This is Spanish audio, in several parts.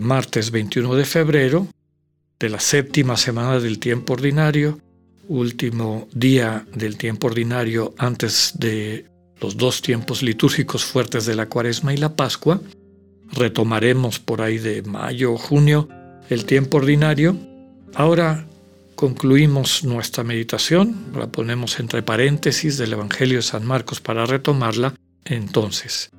martes 21 de febrero, de la séptima semana del tiempo ordinario, último día del tiempo ordinario antes de los dos tiempos litúrgicos fuertes de la cuaresma y la pascua, retomaremos por ahí de mayo o junio el tiempo ordinario. Ahora concluimos nuestra meditación, la ponemos entre paréntesis del Evangelio de San Marcos para retomarla entonces.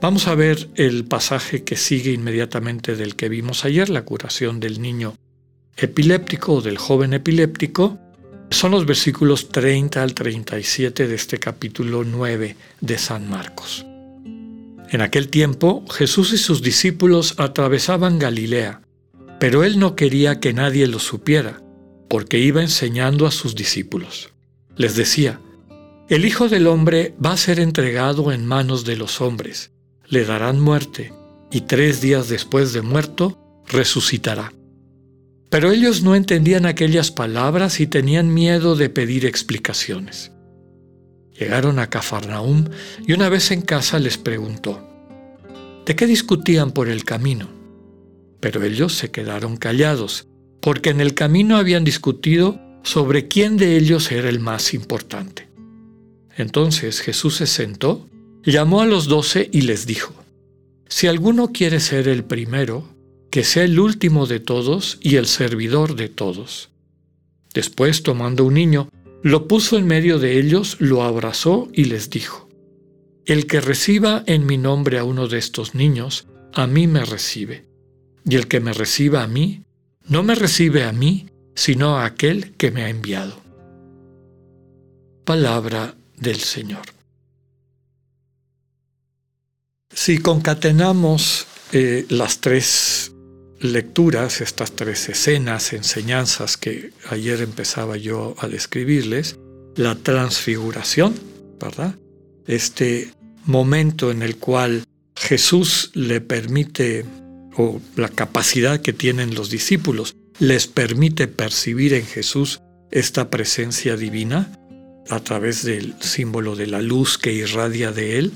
Vamos a ver el pasaje que sigue inmediatamente del que vimos ayer, la curación del niño epiléptico o del joven epiléptico. Son los versículos 30 al 37 de este capítulo 9 de San Marcos. En aquel tiempo Jesús y sus discípulos atravesaban Galilea, pero él no quería que nadie lo supiera porque iba enseñando a sus discípulos. Les decía, el Hijo del Hombre va a ser entregado en manos de los hombres, le darán muerte, y tres días después de muerto, resucitará. Pero ellos no entendían aquellas palabras y tenían miedo de pedir explicaciones. Llegaron a Cafarnaúm y una vez en casa les preguntó, ¿de qué discutían por el camino? Pero ellos se quedaron callados porque en el camino habían discutido sobre quién de ellos era el más importante. Entonces Jesús se sentó, llamó a los doce y les dijo, Si alguno quiere ser el primero, que sea el último de todos y el servidor de todos. Después, tomando un niño, lo puso en medio de ellos, lo abrazó y les dijo, El que reciba en mi nombre a uno de estos niños, a mí me recibe, y el que me reciba a mí, no me recibe a mí, sino a aquel que me ha enviado. Palabra del Señor. Si concatenamos eh, las tres lecturas, estas tres escenas, enseñanzas que ayer empezaba yo a describirles, la transfiguración, ¿verdad? Este momento en el cual Jesús le permite o la capacidad que tienen los discípulos les permite percibir en Jesús esta presencia divina a través del símbolo de la luz que irradia de él.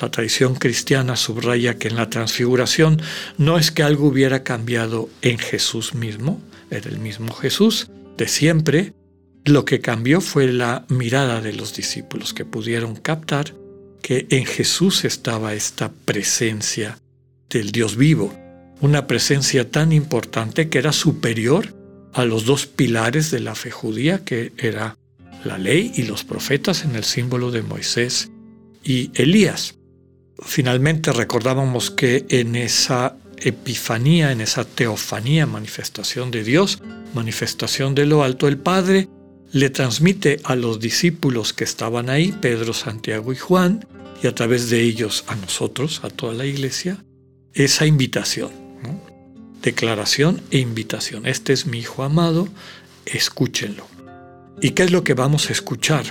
La tradición cristiana subraya que en la transfiguración no es que algo hubiera cambiado en Jesús mismo, era el mismo Jesús de siempre, lo que cambió fue la mirada de los discípulos que pudieron captar que en Jesús estaba esta presencia del Dios vivo, una presencia tan importante que era superior a los dos pilares de la fe judía, que era la ley y los profetas en el símbolo de Moisés y Elías. Finalmente recordábamos que en esa epifanía, en esa teofanía, manifestación de Dios, manifestación de lo alto, el Padre le transmite a los discípulos que estaban ahí, Pedro, Santiago y Juan, y a través de ellos a nosotros, a toda la iglesia, esa invitación. Declaración e invitación. Este es mi Hijo amado, escúchenlo. ¿Y qué es lo que vamos a escuchar?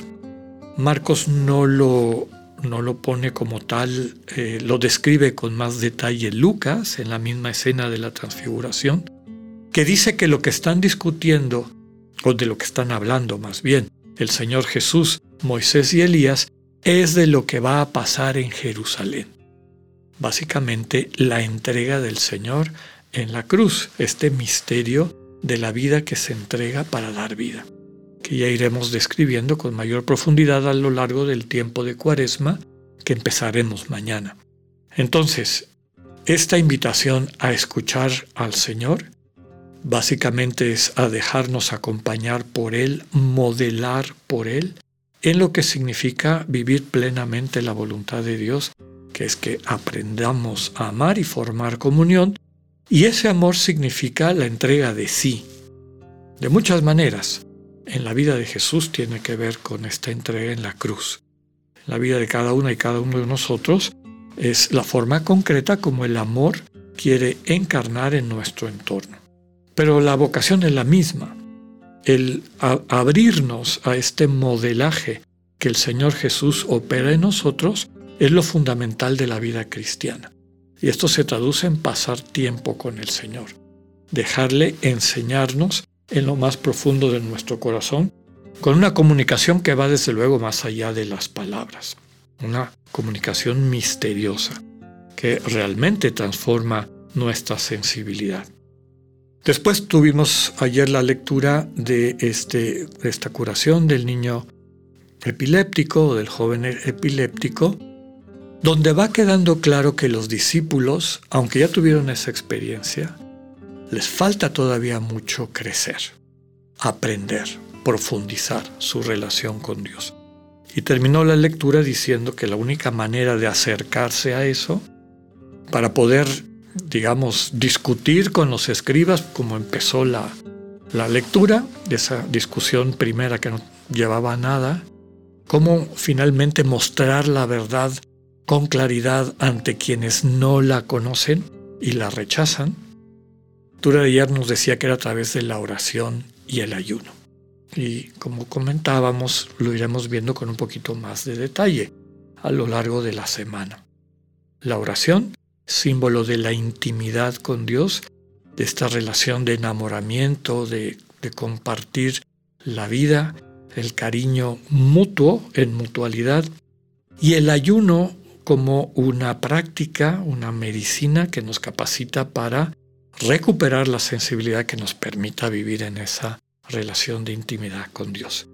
Marcos no lo, no lo pone como tal, eh, lo describe con más detalle Lucas en la misma escena de la transfiguración, que dice que lo que están discutiendo, o de lo que están hablando más bien, el Señor Jesús, Moisés y Elías, es de lo que va a pasar en Jerusalén. Básicamente la entrega del Señor en la cruz, este misterio de la vida que se entrega para dar vida, que ya iremos describiendo con mayor profundidad a lo largo del tiempo de Cuaresma que empezaremos mañana. Entonces, esta invitación a escuchar al Señor básicamente es a dejarnos acompañar por Él, modelar por Él, en lo que significa vivir plenamente la voluntad de Dios que es que aprendamos a amar y formar comunión, y ese amor significa la entrega de sí, de muchas maneras. En la vida de Jesús tiene que ver con esta entrega en la cruz. la vida de cada una y cada uno de nosotros es la forma concreta como el amor quiere encarnar en nuestro entorno. pero la vocación es la misma. El abrirnos a este modelaje que el Señor Jesús opera en nosotros es lo fundamental de la vida cristiana. Y esto se traduce en pasar tiempo con el Señor, dejarle enseñarnos en lo más profundo de nuestro corazón, con una comunicación que va desde luego más allá de las palabras, una comunicación misteriosa que realmente transforma nuestra sensibilidad. Después tuvimos ayer la lectura de, este, de esta curación del niño epiléptico o del joven epiléptico, donde va quedando claro que los discípulos, aunque ya tuvieron esa experiencia, les falta todavía mucho crecer, aprender, profundizar su relación con Dios. Y terminó la lectura diciendo que la única manera de acercarse a eso, para poder, digamos, discutir con los escribas, como empezó la, la lectura de esa discusión primera que no llevaba a nada, cómo finalmente mostrar la verdad con claridad ante quienes no la conocen y la rechazan. Tura de ayer nos decía que era a través de la oración y el ayuno. Y como comentábamos, lo iremos viendo con un poquito más de detalle a lo largo de la semana. La oración, símbolo de la intimidad con Dios, de esta relación de enamoramiento, de compartir la vida el cariño mutuo en mutualidad y el ayuno como una práctica, una medicina que nos capacita para recuperar la sensibilidad que nos permita vivir en esa relación de intimidad con Dios,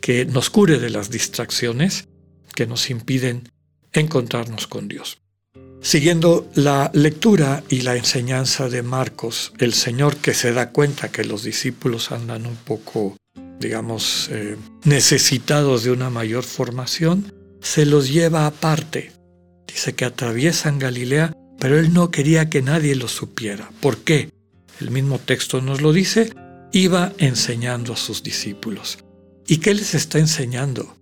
que nos cure de las distracciones que nos impiden encontrarnos con Dios. Siguiendo la lectura y la enseñanza de Marcos, el Señor que se da cuenta que los discípulos andan un poco digamos, eh, necesitados de una mayor formación, se los lleva aparte. Dice que atraviesan Galilea, pero él no quería que nadie lo supiera. ¿Por qué? El mismo texto nos lo dice, iba enseñando a sus discípulos. ¿Y qué les está enseñando?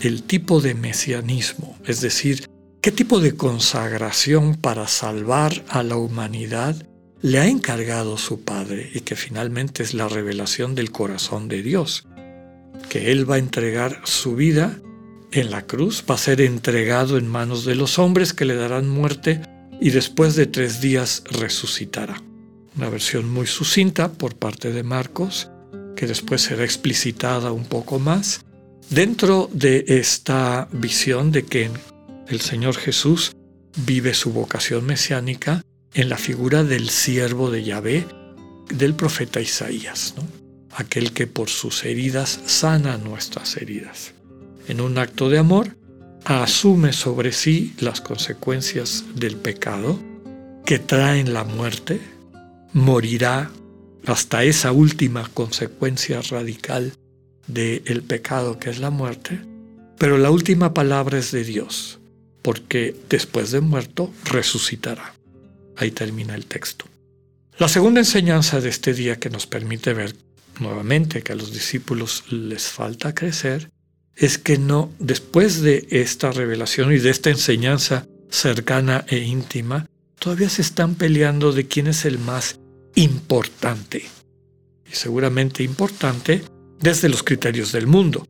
El tipo de mesianismo, es decir, qué tipo de consagración para salvar a la humanidad le ha encargado su Padre y que finalmente es la revelación del corazón de Dios, que Él va a entregar su vida en la cruz, va a ser entregado en manos de los hombres que le darán muerte y después de tres días resucitará. Una versión muy sucinta por parte de Marcos, que después será explicitada un poco más, dentro de esta visión de que el Señor Jesús vive su vocación mesiánica en la figura del siervo de Yahvé del profeta Isaías, aquel que por sus heridas sana nuestras heridas. En un acto de amor, asume sobre sí las consecuencias del pecado que traen la muerte, morirá hasta esa última consecuencia radical del pecado que es la muerte, pero la última palabra es de Dios, porque después de muerto resucitará. Ahí termina el texto. La segunda enseñanza de este día que nos permite ver nuevamente que a los discípulos les falta crecer es que no, después de esta revelación y de esta enseñanza cercana e íntima, todavía se están peleando de quién es el más importante. Y seguramente importante desde los criterios del mundo.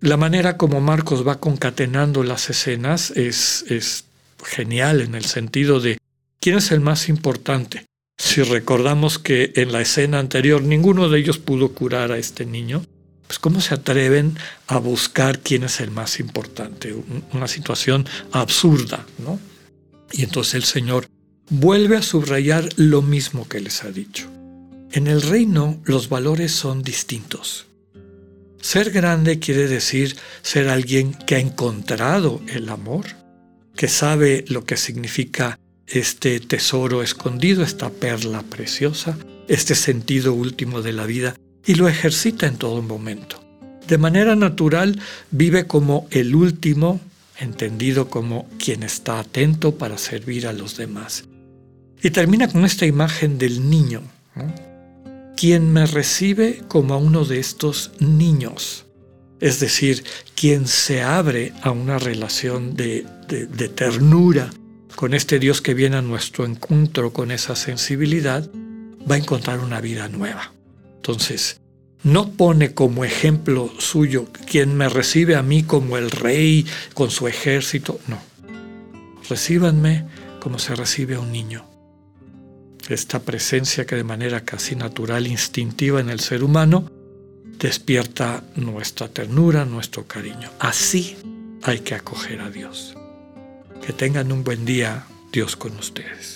La manera como Marcos va concatenando las escenas es, es genial en el sentido de ¿Quién es el más importante? Si recordamos que en la escena anterior ninguno de ellos pudo curar a este niño, pues ¿cómo se atreven a buscar quién es el más importante? Una situación absurda, ¿no? Y entonces el Señor vuelve a subrayar lo mismo que les ha dicho. En el reino los valores son distintos. Ser grande quiere decir ser alguien que ha encontrado el amor, que sabe lo que significa este tesoro escondido, esta perla preciosa, este sentido último de la vida y lo ejercita en todo momento. De manera natural vive como el último, entendido como quien está atento para servir a los demás. Y termina con esta imagen del niño, quien me recibe como a uno de estos niños, es decir, quien se abre a una relación de, de ternura, con este Dios que viene a nuestro encuentro con esa sensibilidad, va a encontrar una vida nueva. Entonces, no pone como ejemplo suyo quien me recibe a mí como el rey con su ejército, no. Recíbanme como se recibe a un niño. Esta presencia que de manera casi natural, instintiva en el ser humano, despierta nuestra ternura, nuestro cariño. Así hay que acoger a Dios. Que tengan un buen día, Dios con ustedes.